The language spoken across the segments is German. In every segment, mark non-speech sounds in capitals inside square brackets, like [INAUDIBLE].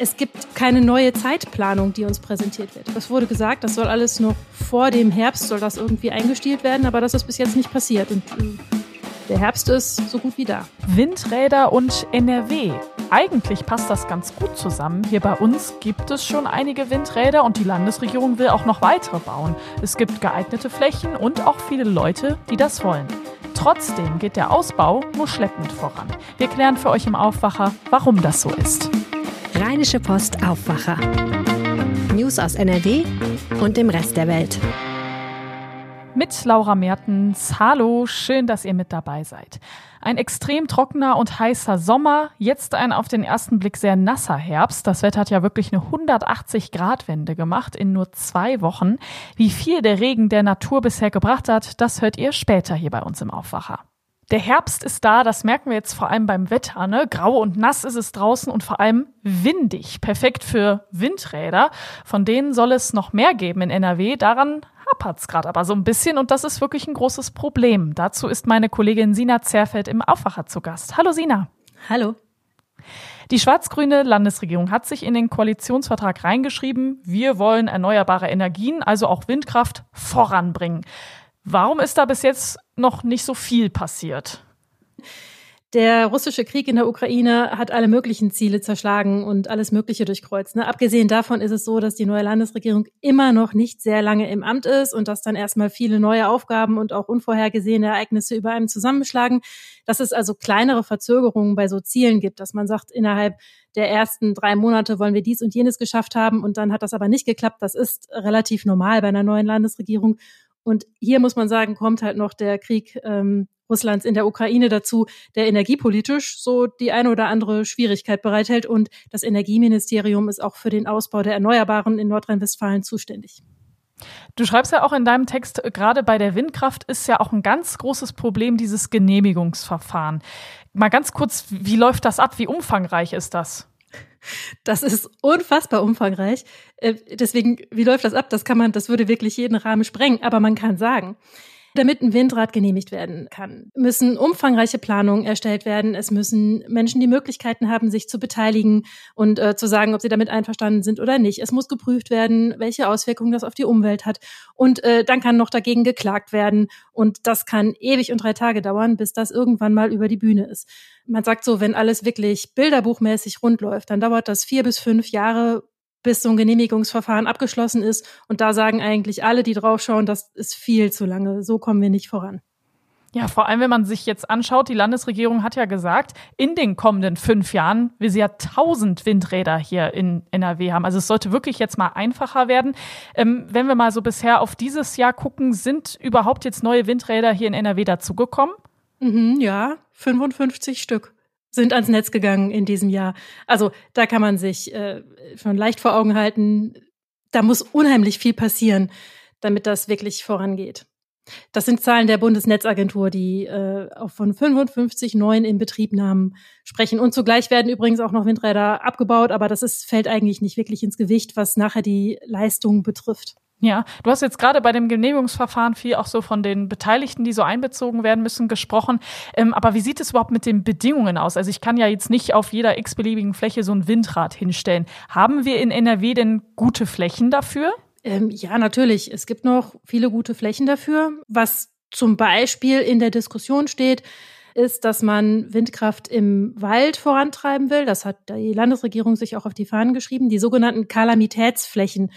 Es gibt keine neue Zeitplanung, die uns präsentiert wird. Es wurde gesagt, das soll alles noch vor dem Herbst, soll das irgendwie eingestielt werden, aber das ist bis jetzt nicht passiert. Und äh, der Herbst ist so gut wie da. Windräder und NRW. Eigentlich passt das ganz gut zusammen. Hier bei uns gibt es schon einige Windräder und die Landesregierung will auch noch weitere bauen. Es gibt geeignete Flächen und auch viele Leute, die das wollen. Trotzdem geht der Ausbau nur schleppend voran. Wir klären für euch im Aufwacher, warum das so ist. Rheinische Post Aufwacher. News aus NRW und dem Rest der Welt. Mit Laura Mertens. Hallo, schön, dass ihr mit dabei seid. Ein extrem trockener und heißer Sommer, jetzt ein auf den ersten Blick sehr nasser Herbst. Das Wetter hat ja wirklich eine 180-Grad-Wende gemacht in nur zwei Wochen. Wie viel der Regen der Natur bisher gebracht hat, das hört ihr später hier bei uns im Aufwacher. Der Herbst ist da, das merken wir jetzt vor allem beim Wetter. Ne? Grau und nass ist es draußen und vor allem windig. Perfekt für Windräder. Von denen soll es noch mehr geben in NRW. Daran hapert es gerade aber so ein bisschen und das ist wirklich ein großes Problem. Dazu ist meine Kollegin Sina Zerfeld im Aufwacher zu Gast. Hallo Sina. Hallo. Die schwarz-grüne Landesregierung hat sich in den Koalitionsvertrag reingeschrieben, wir wollen erneuerbare Energien, also auch Windkraft, voranbringen. Warum ist da bis jetzt noch nicht so viel passiert? Der russische Krieg in der Ukraine hat alle möglichen Ziele zerschlagen und alles Mögliche durchkreuzt. Ne? Abgesehen davon ist es so, dass die neue Landesregierung immer noch nicht sehr lange im Amt ist und dass dann erstmal viele neue Aufgaben und auch unvorhergesehene Ereignisse über einem zusammenschlagen. Dass es also kleinere Verzögerungen bei so Zielen gibt, dass man sagt, innerhalb der ersten drei Monate wollen wir dies und jenes geschafft haben und dann hat das aber nicht geklappt. Das ist relativ normal bei einer neuen Landesregierung. Und hier muss man sagen, kommt halt noch der Krieg ähm, Russlands in der Ukraine dazu, der energiepolitisch so die eine oder andere Schwierigkeit bereithält. Und das Energieministerium ist auch für den Ausbau der Erneuerbaren in Nordrhein-Westfalen zuständig. Du schreibst ja auch in deinem Text, äh, gerade bei der Windkraft ist ja auch ein ganz großes Problem dieses Genehmigungsverfahren. Mal ganz kurz, wie läuft das ab? Wie umfangreich ist das? Das ist unfassbar umfangreich. Äh, deswegen, wie läuft das ab? Das kann man, das würde wirklich jeden Rahmen sprengen. Aber man kann sagen, damit ein Windrad genehmigt werden kann, müssen umfangreiche Planungen erstellt werden. Es müssen Menschen die Möglichkeiten haben, sich zu beteiligen und äh, zu sagen, ob sie damit einverstanden sind oder nicht. Es muss geprüft werden, welche Auswirkungen das auf die Umwelt hat. Und äh, dann kann noch dagegen geklagt werden. Und das kann ewig und drei Tage dauern, bis das irgendwann mal über die Bühne ist. Man sagt so, wenn alles wirklich bilderbuchmäßig rund läuft, dann dauert das vier bis fünf Jahre, bis so ein Genehmigungsverfahren abgeschlossen ist. Und da sagen eigentlich alle, die draufschauen, das ist viel zu lange. So kommen wir nicht voran. Ja, vor allem, wenn man sich jetzt anschaut, die Landesregierung hat ja gesagt, in den kommenden fünf Jahren will sie ja tausend Windräder hier in NRW haben. Also es sollte wirklich jetzt mal einfacher werden. Ähm, wenn wir mal so bisher auf dieses Jahr gucken, sind überhaupt jetzt neue Windräder hier in NRW dazugekommen? Mhm, ja, 55 Stück sind ans Netz gegangen in diesem Jahr. Also da kann man sich äh, schon leicht vor Augen halten, da muss unheimlich viel passieren, damit das wirklich vorangeht. Das sind Zahlen der Bundesnetzagentur, die äh, auch von 55 neuen Inbetriebnahmen sprechen. Und zugleich werden übrigens auch noch Windräder abgebaut, aber das ist, fällt eigentlich nicht wirklich ins Gewicht, was nachher die Leistung betrifft. Ja, du hast jetzt gerade bei dem Genehmigungsverfahren viel auch so von den Beteiligten, die so einbezogen werden müssen, gesprochen. Ähm, aber wie sieht es überhaupt mit den Bedingungen aus? Also ich kann ja jetzt nicht auf jeder x-beliebigen Fläche so ein Windrad hinstellen. Haben wir in NRW denn gute Flächen dafür? Ähm, ja, natürlich. Es gibt noch viele gute Flächen dafür. Was zum Beispiel in der Diskussion steht, ist, dass man Windkraft im Wald vorantreiben will. Das hat die Landesregierung sich auch auf die Fahnen geschrieben. Die sogenannten Kalamitätsflächen.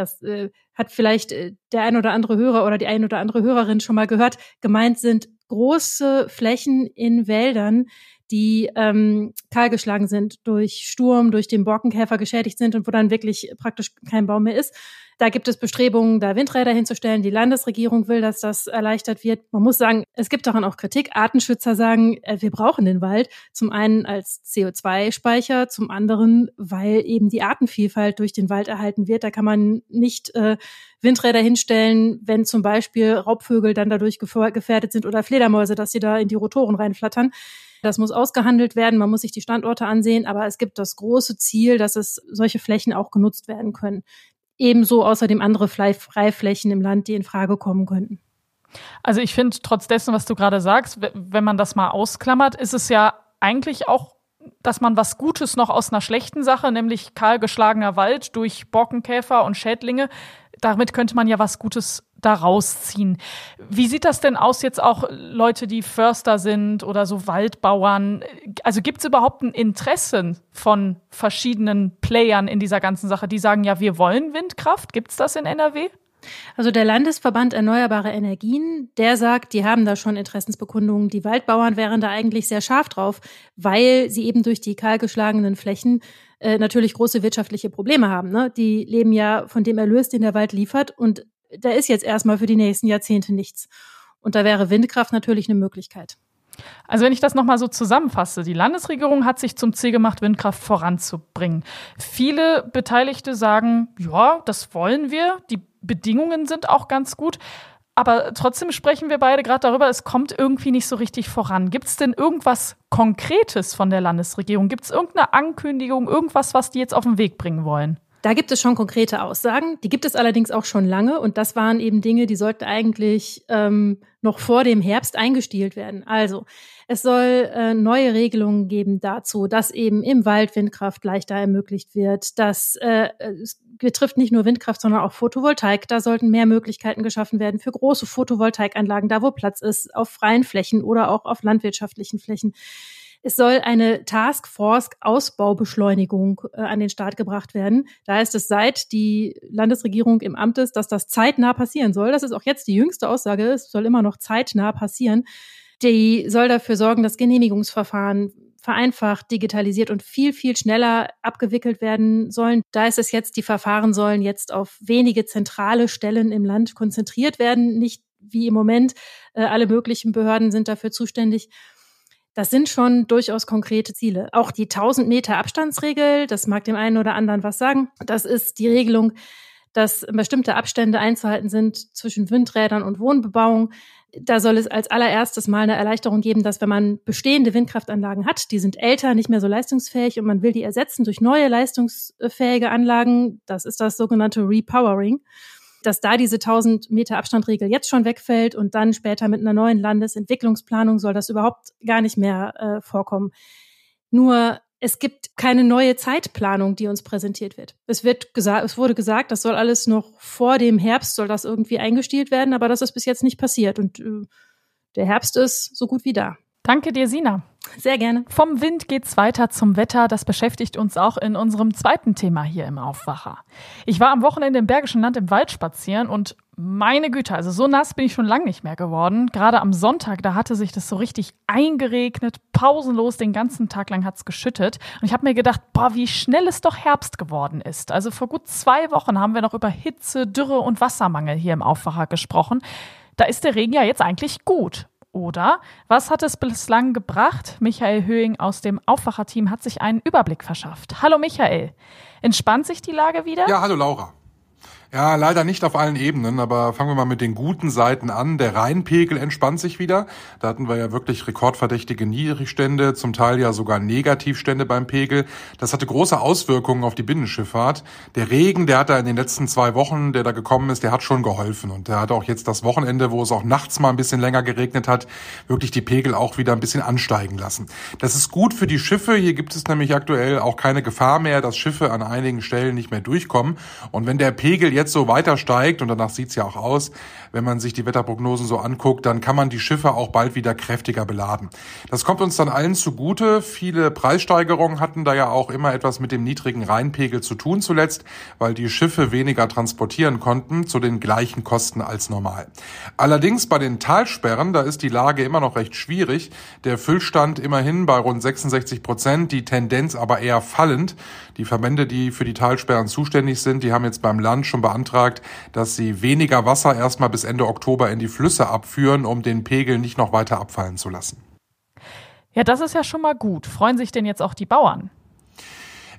Das äh, hat vielleicht äh, der ein oder andere Hörer oder die ein oder andere Hörerin schon mal gehört. Gemeint sind große Flächen in Wäldern, die ähm, kahlgeschlagen sind durch Sturm, durch den Borkenkäfer geschädigt sind und wo dann wirklich praktisch kein Baum mehr ist. Da gibt es Bestrebungen, da Windräder hinzustellen. Die Landesregierung will, dass das erleichtert wird. Man muss sagen, es gibt daran auch Kritik. Artenschützer sagen, äh, wir brauchen den Wald. Zum einen als CO2-Speicher, zum anderen, weil eben die Artenvielfalt durch den Wald erhalten wird. Da kann man nicht äh, Windräder hinstellen, wenn zum Beispiel Raubvögel dann dadurch gefährdet sind oder Fledermäuse, dass sie da in die Rotoren reinflattern. Das muss ausgehandelt werden, man muss sich die Standorte ansehen, aber es gibt das große Ziel, dass es solche Flächen auch genutzt werden können. Ebenso außerdem andere Freiflächen im Land, die in Frage kommen könnten. Also ich finde, trotz dessen, was du gerade sagst, wenn man das mal ausklammert, ist es ja eigentlich auch dass man was Gutes noch aus einer schlechten Sache, nämlich kahlgeschlagener Wald durch Borkenkäfer und Schädlinge, damit könnte man ja was Gutes daraus ziehen. Wie sieht das denn aus jetzt auch Leute, die Förster sind oder so Waldbauern? Also gibt es überhaupt ein Interesse von verschiedenen Playern in dieser ganzen Sache, die sagen, ja, wir wollen Windkraft? Gibt es das in NRW? Also der Landesverband Erneuerbare Energien, der sagt, die haben da schon Interessensbekundungen. Die Waldbauern wären da eigentlich sehr scharf drauf, weil sie eben durch die kahlgeschlagenen Flächen äh, natürlich große wirtschaftliche Probleme haben. Ne? Die leben ja von dem Erlös, den der Wald liefert und da ist jetzt erstmal für die nächsten Jahrzehnte nichts. Und da wäre Windkraft natürlich eine Möglichkeit. Also wenn ich das nochmal so zusammenfasse, die Landesregierung hat sich zum Ziel gemacht, Windkraft voranzubringen. Viele Beteiligte sagen, ja, das wollen wir, die Bedingungen sind auch ganz gut. Aber trotzdem sprechen wir beide gerade darüber, es kommt irgendwie nicht so richtig voran. Gibt es denn irgendwas Konkretes von der Landesregierung? Gibt es irgendeine Ankündigung, irgendwas, was die jetzt auf den Weg bringen wollen? Da gibt es schon konkrete Aussagen. Die gibt es allerdings auch schon lange. Und das waren eben Dinge, die sollten eigentlich ähm, noch vor dem Herbst eingestielt werden. Also es soll äh, neue Regelungen geben dazu, dass eben im Wald Windkraft leichter ermöglicht wird. Dass äh, betrifft nicht nur Windkraft, sondern auch Photovoltaik. Da sollten mehr Möglichkeiten geschaffen werden für große Photovoltaikanlagen, da wo Platz ist, auf freien Flächen oder auch auf landwirtschaftlichen Flächen. Es soll eine Taskforce Ausbaubeschleunigung äh, an den Start gebracht werden. Da ist es seit die Landesregierung im Amt ist, dass das zeitnah passieren soll. Das ist auch jetzt die jüngste Aussage. Es soll immer noch zeitnah passieren. Die soll dafür sorgen, dass Genehmigungsverfahren vereinfacht, digitalisiert und viel, viel schneller abgewickelt werden sollen. Da ist es jetzt, die Verfahren sollen jetzt auf wenige zentrale Stellen im Land konzentriert werden, nicht wie im Moment. Äh, alle möglichen Behörden sind dafür zuständig. Das sind schon durchaus konkrete Ziele. Auch die 1000 Meter Abstandsregel, das mag dem einen oder anderen was sagen. Das ist die Regelung, dass bestimmte Abstände einzuhalten sind zwischen Windrädern und Wohnbebauung. Da soll es als allererstes mal eine Erleichterung geben, dass wenn man bestehende Windkraftanlagen hat, die sind älter, nicht mehr so leistungsfähig und man will die ersetzen durch neue leistungsfähige Anlagen, das ist das sogenannte Repowering dass da diese 1000 Meter Abstandregel jetzt schon wegfällt und dann später mit einer neuen Landesentwicklungsplanung soll das überhaupt gar nicht mehr äh, vorkommen. Nur es gibt keine neue Zeitplanung, die uns präsentiert wird. Es wird gesagt, es wurde gesagt, das soll alles noch vor dem Herbst soll das irgendwie eingestielt werden, aber das ist bis jetzt nicht passiert und äh, der Herbst ist so gut wie da. Danke dir, Sina. Sehr gerne. Vom Wind geht's weiter zum Wetter. Das beschäftigt uns auch in unserem zweiten Thema hier im Aufwacher. Ich war am Wochenende im Bergischen Land im Wald spazieren und meine Güte, also so nass bin ich schon lange nicht mehr geworden. Gerade am Sonntag, da hatte sich das so richtig eingeregnet, pausenlos, den ganzen Tag lang hat's geschüttet. Und ich habe mir gedacht, boah, wie schnell es doch Herbst geworden ist. Also vor gut zwei Wochen haben wir noch über Hitze, Dürre und Wassermangel hier im Aufwacher gesprochen. Da ist der Regen ja jetzt eigentlich gut. Oder was hat es bislang gebracht? Michael Höhing aus dem Aufwacherteam hat sich einen Überblick verschafft. Hallo Michael. Entspannt sich die Lage wieder? Ja, hallo Laura. Ja, leider nicht auf allen Ebenen, aber fangen wir mal mit den guten Seiten an. Der Rheinpegel entspannt sich wieder. Da hatten wir ja wirklich rekordverdächtige Niedrigstände, zum Teil ja sogar Negativstände beim Pegel. Das hatte große Auswirkungen auf die Binnenschifffahrt. Der Regen, der hat da in den letzten zwei Wochen, der da gekommen ist, der hat schon geholfen. Und der hat auch jetzt das Wochenende, wo es auch nachts mal ein bisschen länger geregnet hat, wirklich die Pegel auch wieder ein bisschen ansteigen lassen. Das ist gut für die Schiffe. Hier gibt es nämlich aktuell auch keine Gefahr mehr, dass Schiffe an einigen Stellen nicht mehr durchkommen. Und wenn der Pegel jetzt so weiter steigt, und danach sieht's ja auch aus, wenn man sich die Wetterprognosen so anguckt, dann kann man die Schiffe auch bald wieder kräftiger beladen. Das kommt uns dann allen zugute. Viele Preissteigerungen hatten da ja auch immer etwas mit dem niedrigen Rheinpegel zu tun zuletzt, weil die Schiffe weniger transportieren konnten zu den gleichen Kosten als normal. Allerdings bei den Talsperren, da ist die Lage immer noch recht schwierig. Der Füllstand immerhin bei rund 66 Prozent, die Tendenz aber eher fallend. Die Verbände, die für die Talsperren zuständig sind, die haben jetzt beim Land schon beantragt, dass sie weniger Wasser erstmal bis Ende Oktober in die Flüsse abführen, um den Pegel nicht noch weiter abfallen zu lassen. Ja, das ist ja schon mal gut. Freuen sich denn jetzt auch die Bauern?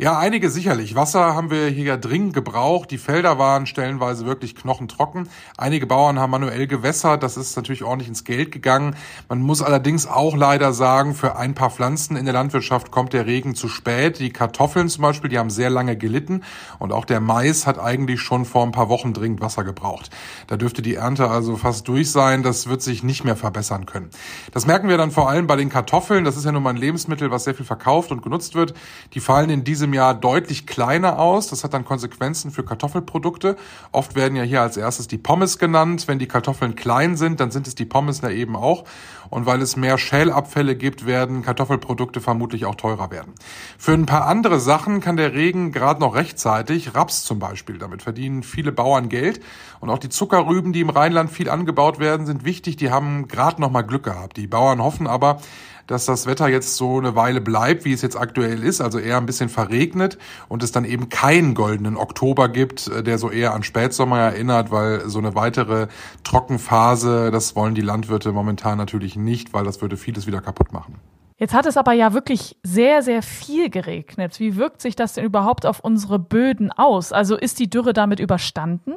Ja, einige sicherlich. Wasser haben wir hier ja dringend gebraucht. Die Felder waren stellenweise wirklich knochentrocken. Einige Bauern haben manuell gewässert. Das ist natürlich ordentlich ins Geld gegangen. Man muss allerdings auch leider sagen, für ein paar Pflanzen in der Landwirtschaft kommt der Regen zu spät. Die Kartoffeln zum Beispiel, die haben sehr lange gelitten. Und auch der Mais hat eigentlich schon vor ein paar Wochen dringend Wasser gebraucht. Da dürfte die Ernte also fast durch sein. Das wird sich nicht mehr verbessern können. Das merken wir dann vor allem bei den Kartoffeln. Das ist ja nun mal ein Lebensmittel, was sehr viel verkauft und genutzt wird. Die fallen in diesem Jahr deutlich kleiner aus. Das hat dann Konsequenzen für Kartoffelprodukte. Oft werden ja hier als erstes die Pommes genannt. Wenn die Kartoffeln klein sind, dann sind es die Pommes da eben auch. Und weil es mehr Schälabfälle gibt, werden Kartoffelprodukte vermutlich auch teurer werden. Für ein paar andere Sachen kann der Regen gerade noch rechtzeitig, Raps zum Beispiel, damit verdienen viele Bauern Geld. Und auch die Zuckerrüben, die im Rheinland viel angebaut werden, sind wichtig. Die haben gerade noch mal Glück gehabt. Die Bauern hoffen aber, dass das Wetter jetzt so eine Weile bleibt, wie es jetzt aktuell ist, also eher ein bisschen verregnet und es dann eben keinen goldenen Oktober gibt, äh, der so eher an Spätsommer erinnert, weil so eine weitere Trockenphase, das wollen die Landwirte momentan natürlich nicht, weil das würde vieles wieder kaputt machen. Jetzt hat es aber ja wirklich sehr, sehr viel geregnet. Wie wirkt sich das denn überhaupt auf unsere Böden aus? Also ist die Dürre damit überstanden?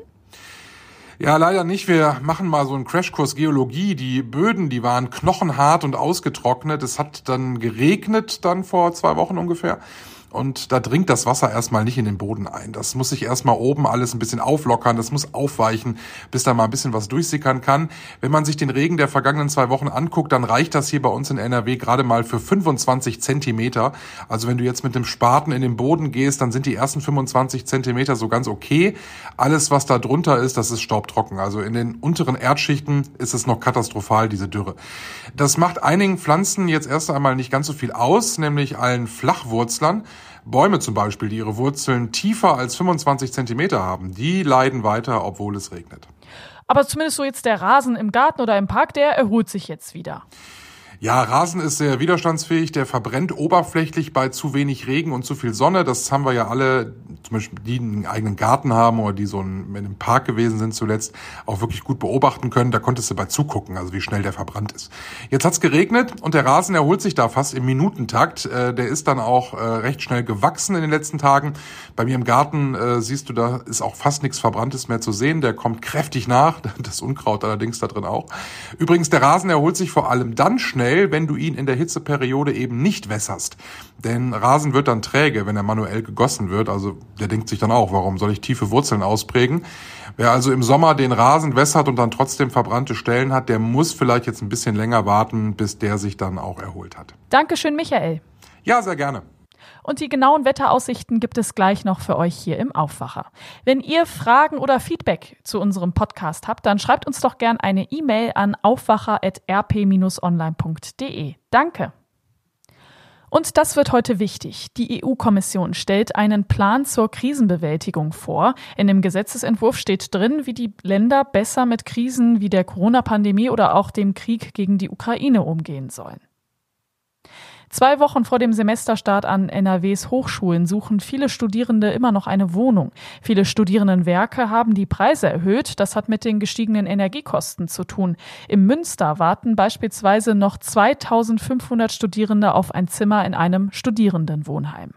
Ja, leider nicht. Wir machen mal so einen Crashkurs Geologie. Die Böden, die waren knochenhart und ausgetrocknet. Es hat dann geregnet dann vor zwei Wochen ungefähr und da dringt das Wasser erstmal nicht in den Boden ein. Das muss sich erstmal oben alles ein bisschen auflockern, das muss aufweichen, bis da mal ein bisschen was durchsickern kann. Wenn man sich den Regen der vergangenen zwei Wochen anguckt, dann reicht das hier bei uns in NRW gerade mal für 25 Zentimeter. Also wenn du jetzt mit dem Spaten in den Boden gehst, dann sind die ersten 25 Zentimeter so ganz okay. Alles, was da drunter ist, das ist staubtrocken. Also in den unteren Erdschichten ist es noch katastrophal, diese Dürre. Das macht einigen Pflanzen jetzt erst einmal nicht ganz so viel aus, nämlich allen Flachwurzlern. Bäume zum Beispiel, die ihre Wurzeln tiefer als 25 Zentimeter haben, die leiden weiter, obwohl es regnet. Aber zumindest so jetzt der Rasen im Garten oder im Park, der erholt sich jetzt wieder. Ja, Rasen ist sehr widerstandsfähig, der verbrennt oberflächlich bei zu wenig Regen und zu viel Sonne. Das haben wir ja alle, zum Beispiel die einen eigenen Garten haben oder die so in einem Park gewesen sind zuletzt, auch wirklich gut beobachten können. Da konntest du bei zugucken, also wie schnell der verbrannt ist. Jetzt hat's geregnet und der Rasen erholt sich da fast im Minutentakt. Äh, der ist dann auch äh, recht schnell gewachsen in den letzten Tagen. Bei mir im Garten äh, siehst du, da ist auch fast nichts Verbranntes mehr zu sehen. Der kommt kräftig nach, [LAUGHS] das Unkraut allerdings da drin auch. Übrigens, der Rasen erholt sich vor allem dann schnell, wenn du ihn in der Hitzeperiode eben nicht wässerst. Denn Rasen wird dann träge, wenn er manuell gegossen wird. Also der denkt sich dann auch, warum soll ich tiefe Wurzeln ausprägen? Wer also im Sommer den Rasen wässert und dann trotzdem verbrannte Stellen hat, der muss vielleicht jetzt ein bisschen länger warten, bis der sich dann auch erholt hat. Dankeschön, Michael. Ja, sehr gerne. Und die genauen Wetteraussichten gibt es gleich noch für euch hier im Aufwacher. Wenn ihr Fragen oder Feedback zu unserem Podcast habt, dann schreibt uns doch gern eine E-Mail an aufwacher.rp-online.de. Danke. Und das wird heute wichtig. Die EU-Kommission stellt einen Plan zur Krisenbewältigung vor. In dem Gesetzesentwurf steht drin, wie die Länder besser mit Krisen wie der Corona-Pandemie oder auch dem Krieg gegen die Ukraine umgehen sollen. Zwei Wochen vor dem Semesterstart an NRWs Hochschulen suchen viele Studierende immer noch eine Wohnung. Viele Studierendenwerke haben die Preise erhöht. Das hat mit den gestiegenen Energiekosten zu tun. Im Münster warten beispielsweise noch 2500 Studierende auf ein Zimmer in einem Studierendenwohnheim.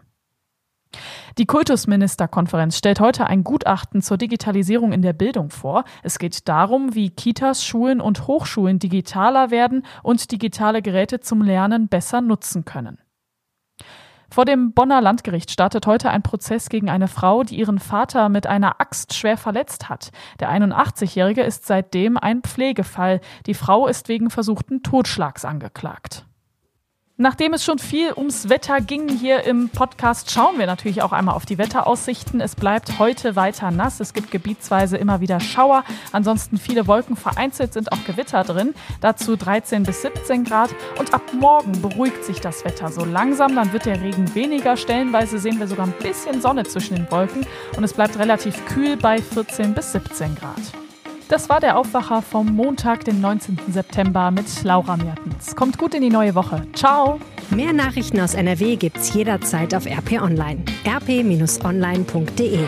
Die Kultusministerkonferenz stellt heute ein Gutachten zur Digitalisierung in der Bildung vor. Es geht darum, wie Kitas, Schulen und Hochschulen digitaler werden und digitale Geräte zum Lernen besser nutzen können. Vor dem Bonner Landgericht startet heute ein Prozess gegen eine Frau, die ihren Vater mit einer Axt schwer verletzt hat. Der 81-Jährige ist seitdem ein Pflegefall. Die Frau ist wegen versuchten Totschlags angeklagt. Nachdem es schon viel ums Wetter ging hier im Podcast, schauen wir natürlich auch einmal auf die Wetteraussichten. Es bleibt heute weiter nass. Es gibt gebietsweise immer wieder Schauer. Ansonsten viele Wolken. Vereinzelt sind auch Gewitter drin. Dazu 13 bis 17 Grad. Und ab morgen beruhigt sich das Wetter so langsam. Dann wird der Regen weniger. Stellenweise sehen wir sogar ein bisschen Sonne zwischen den Wolken. Und es bleibt relativ kühl bei 14 bis 17 Grad. Das war der Aufwacher vom Montag, den 19. September mit Laura Mertens. Kommt gut in die neue Woche. Ciao. Mehr Nachrichten aus NRW gibt's jederzeit auf RP Online. rp-online.de